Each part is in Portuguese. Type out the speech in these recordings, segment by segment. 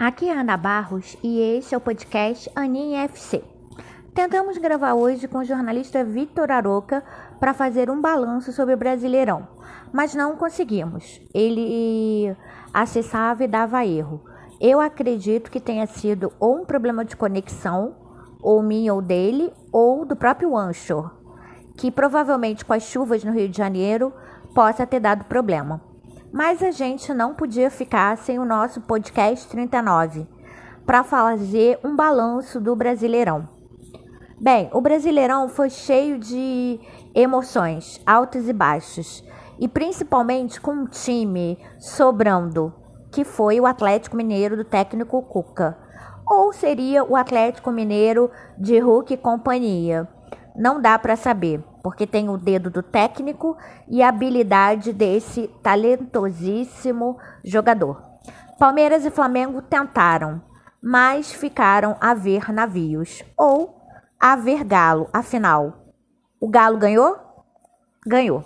Aqui é Ana Barros e este é o podcast Aninha FC. Tentamos gravar hoje com o jornalista Vitor Aroca para fazer um balanço sobre o Brasileirão, mas não conseguimos. Ele acessava e dava erro. Eu acredito que tenha sido ou um problema de conexão, ou minha ou dele, ou do próprio Anchor, que provavelmente com as chuvas no Rio de Janeiro possa ter dado problema. Mas a gente não podia ficar sem o nosso podcast 39 para fazer um balanço do Brasileirão. Bem, o Brasileirão foi cheio de emoções, altos e baixos, e principalmente com um time sobrando, que foi o Atlético Mineiro do técnico Cuca, ou seria o Atlético Mineiro de Hulk e companhia. Não dá para saber porque tem o dedo do técnico e a habilidade desse talentosíssimo jogador. Palmeiras e Flamengo tentaram, mas ficaram a ver navios ou a ver galo. Afinal, o Galo ganhou? Ganhou.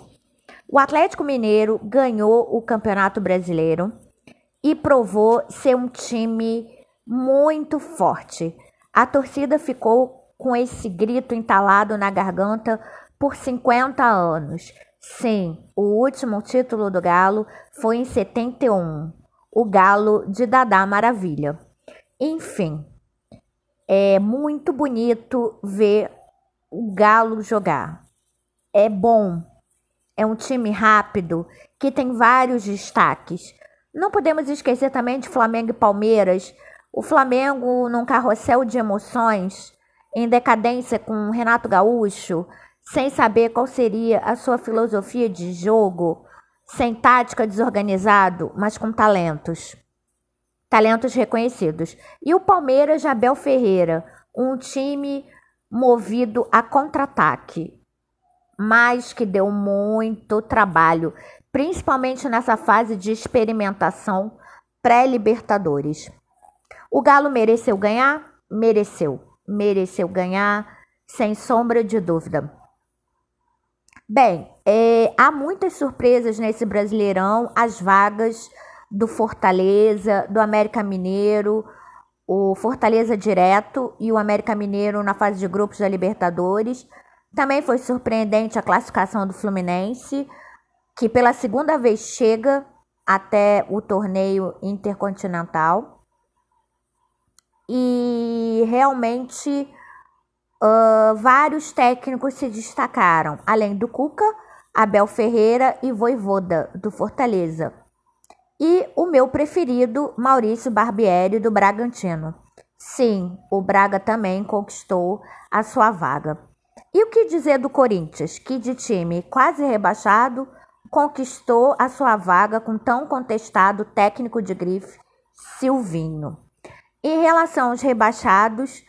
O Atlético Mineiro ganhou o Campeonato Brasileiro e provou ser um time muito forte. A torcida ficou com esse grito entalado na garganta por 50 anos. Sim, o último título do Galo foi em 71, o Galo de Dadá Maravilha. Enfim, é muito bonito ver o Galo jogar. É bom, é um time rápido que tem vários destaques. Não podemos esquecer também de Flamengo e Palmeiras. O Flamengo num carrossel de emoções, em decadência com Renato Gaúcho, sem saber qual seria a sua filosofia de jogo, sem tática desorganizado, mas com talentos. Talentos reconhecidos. E o Palmeiras de Abel Ferreira, um time movido a contra-ataque, mas que deu muito trabalho, principalmente nessa fase de experimentação pré-Libertadores. O Galo mereceu ganhar? Mereceu. Mereceu ganhar, sem sombra de dúvida. Bem, é, há muitas surpresas nesse Brasileirão. As vagas do Fortaleza, do América Mineiro, o Fortaleza direto e o América Mineiro na fase de grupos da Libertadores. Também foi surpreendente a classificação do Fluminense, que pela segunda vez chega até o torneio intercontinental. E realmente uh, vários técnicos se destacaram, além do Cuca, Abel Ferreira e Voivoda, do Fortaleza. E o meu preferido, Maurício Barbieri, do Bragantino. Sim, o Braga também conquistou a sua vaga. E o que dizer do Corinthians, que de time quase rebaixado conquistou a sua vaga com tão contestado técnico de grife, Silvinho. Em relação aos rebaixados,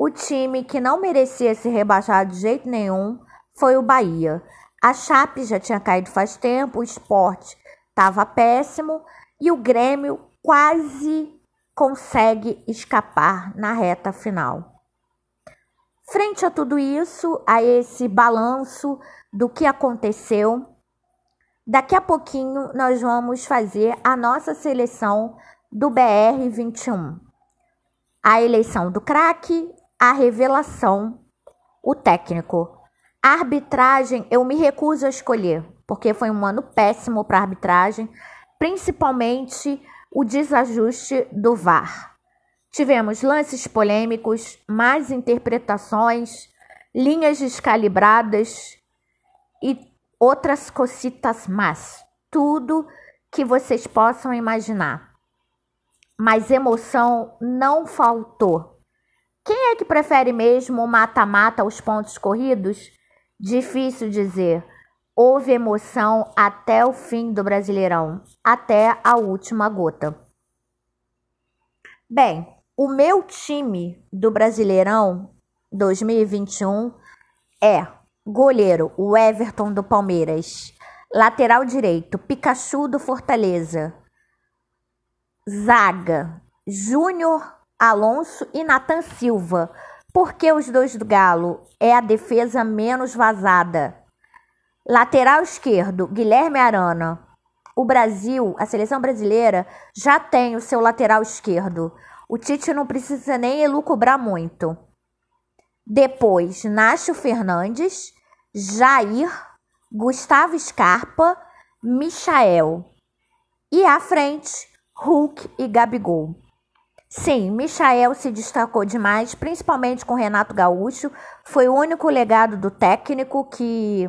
o time que não merecia ser rebaixado de jeito nenhum foi o Bahia. A Chape já tinha caído faz tempo, o esporte estava péssimo e o Grêmio quase consegue escapar na reta final. Frente a tudo isso, a esse balanço do que aconteceu, daqui a pouquinho nós vamos fazer a nossa seleção do BR 21. A eleição do craque, a revelação, o técnico. A arbitragem eu me recuso a escolher, porque foi um ano péssimo para arbitragem, principalmente o desajuste do VAR. Tivemos lances polêmicos, más interpretações, linhas descalibradas e outras cositas más. Tudo que vocês possam imaginar. Mas emoção não faltou. Quem é que prefere mesmo o mata-mata aos pontos corridos? Difícil dizer. Houve emoção até o fim do Brasileirão, até a última gota. Bem, o meu time do Brasileirão 2021 é goleiro, o Everton do Palmeiras, lateral direito, Pikachu do Fortaleza, zaga, Júnior Alonso e Nathan Silva. Por que os dois do Galo? É a defesa menos vazada. Lateral esquerdo, Guilherme Arana. o Brasil, a seleção brasileira, já tem o seu lateral esquerdo. O Tite não precisa nem elucubrar muito. Depois, Nacho Fernandes, Jair, Gustavo Scarpa, Michael. E à frente, Hulk e Gabigol. Sim, Michael se destacou demais, principalmente com Renato Gaúcho. Foi o único legado do técnico que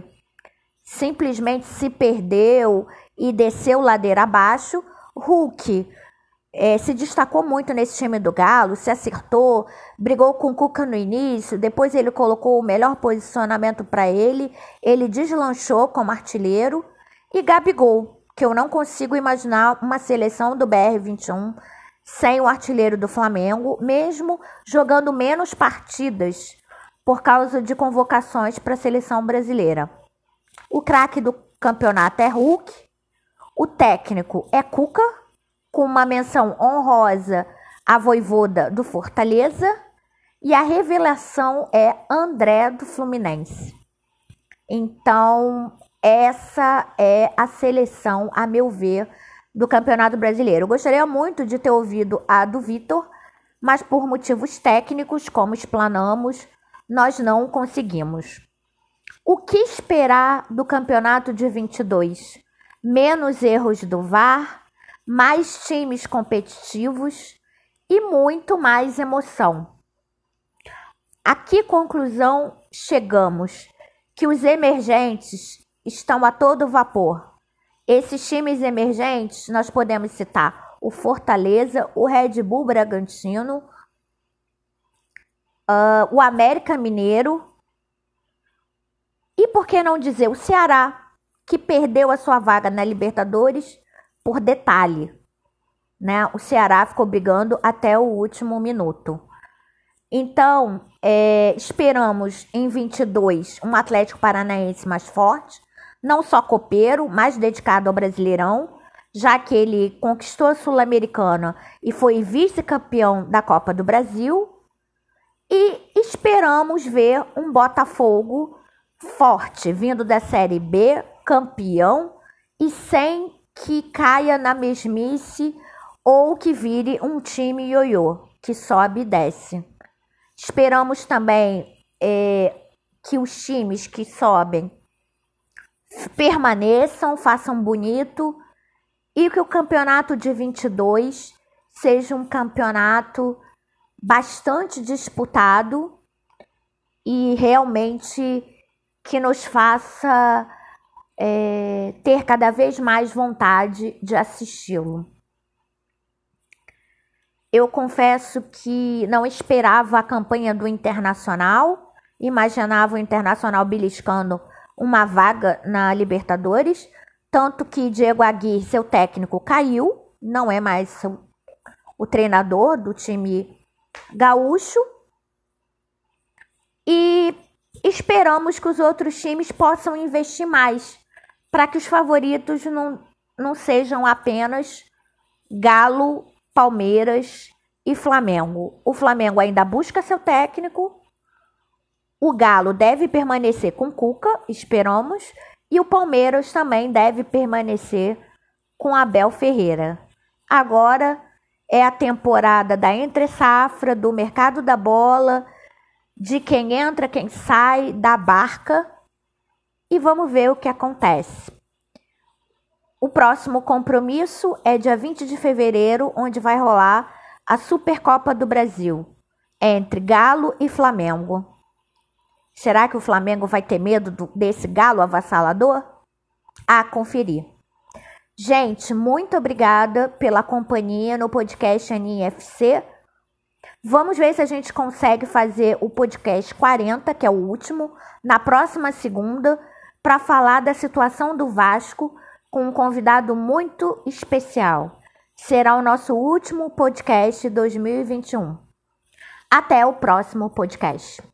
simplesmente se perdeu e desceu ladeira abaixo. Hulk é, se destacou muito nesse time do Galo, se acertou, brigou com o Cuca no início, depois ele colocou o melhor posicionamento para ele, ele deslanchou como artilheiro. E Gabigol, que eu não consigo imaginar uma seleção do BR-21 sem o artilheiro do Flamengo, mesmo jogando menos partidas por causa de convocações para a seleção brasileira. O craque do campeonato é Hulk, o técnico é Cuca, com uma menção honrosa à voivoda do Fortaleza, e a revelação é André do Fluminense. Então, essa é a seleção, a meu ver, do Campeonato Brasileiro. Eu gostaria muito de ter ouvido a do Vitor, mas por motivos técnicos, como explanamos, nós não conseguimos. O que esperar do Campeonato de 22? Menos erros do VAR, mais times competitivos e muito mais emoção. A que conclusão chegamos? Que os emergentes estão a todo vapor esses times emergentes, nós podemos citar o Fortaleza, o Red Bull Bragantino, uh, o América Mineiro e por que não dizer o Ceará, que perdeu a sua vaga na Libertadores por detalhe. Né? O Ceará ficou brigando até o último minuto. Então, é, esperamos em 22 um Atlético Paranaense mais forte não só copeiro, mas dedicado ao Brasileirão, já que ele conquistou a Sul-Americana e foi vice-campeão da Copa do Brasil. E esperamos ver um Botafogo forte, vindo da Série B, campeão e sem que caia na mesmice ou que vire um time ioiô, que sobe e desce. Esperamos também é, que os times que sobem permaneçam, façam bonito e que o campeonato de 22 seja um campeonato bastante disputado e realmente que nos faça é, ter cada vez mais vontade de assisti-lo. Eu confesso que não esperava a campanha do Internacional, imaginava o Internacional beliscando uma vaga na Libertadores, tanto que Diego Aguirre, seu técnico, caiu, não é mais o treinador do time gaúcho. E esperamos que os outros times possam investir mais para que os favoritos não, não sejam apenas Galo, Palmeiras e Flamengo. O Flamengo ainda busca seu técnico o Galo deve permanecer com Cuca, esperamos, e o Palmeiras também deve permanecer com Abel Ferreira. Agora é a temporada da entre-safra, do mercado da bola, de quem entra, quem sai da barca e vamos ver o que acontece. O próximo compromisso é dia 20 de fevereiro, onde vai rolar a Supercopa do Brasil entre Galo e Flamengo. Será que o Flamengo vai ter medo do, desse galo avassalador? A conferir. Gente, muito obrigada pela companhia no podcast NFC. Vamos ver se a gente consegue fazer o podcast 40, que é o último, na próxima segunda, para falar da situação do Vasco com um convidado muito especial. Será o nosso último podcast 2021. Até o próximo podcast.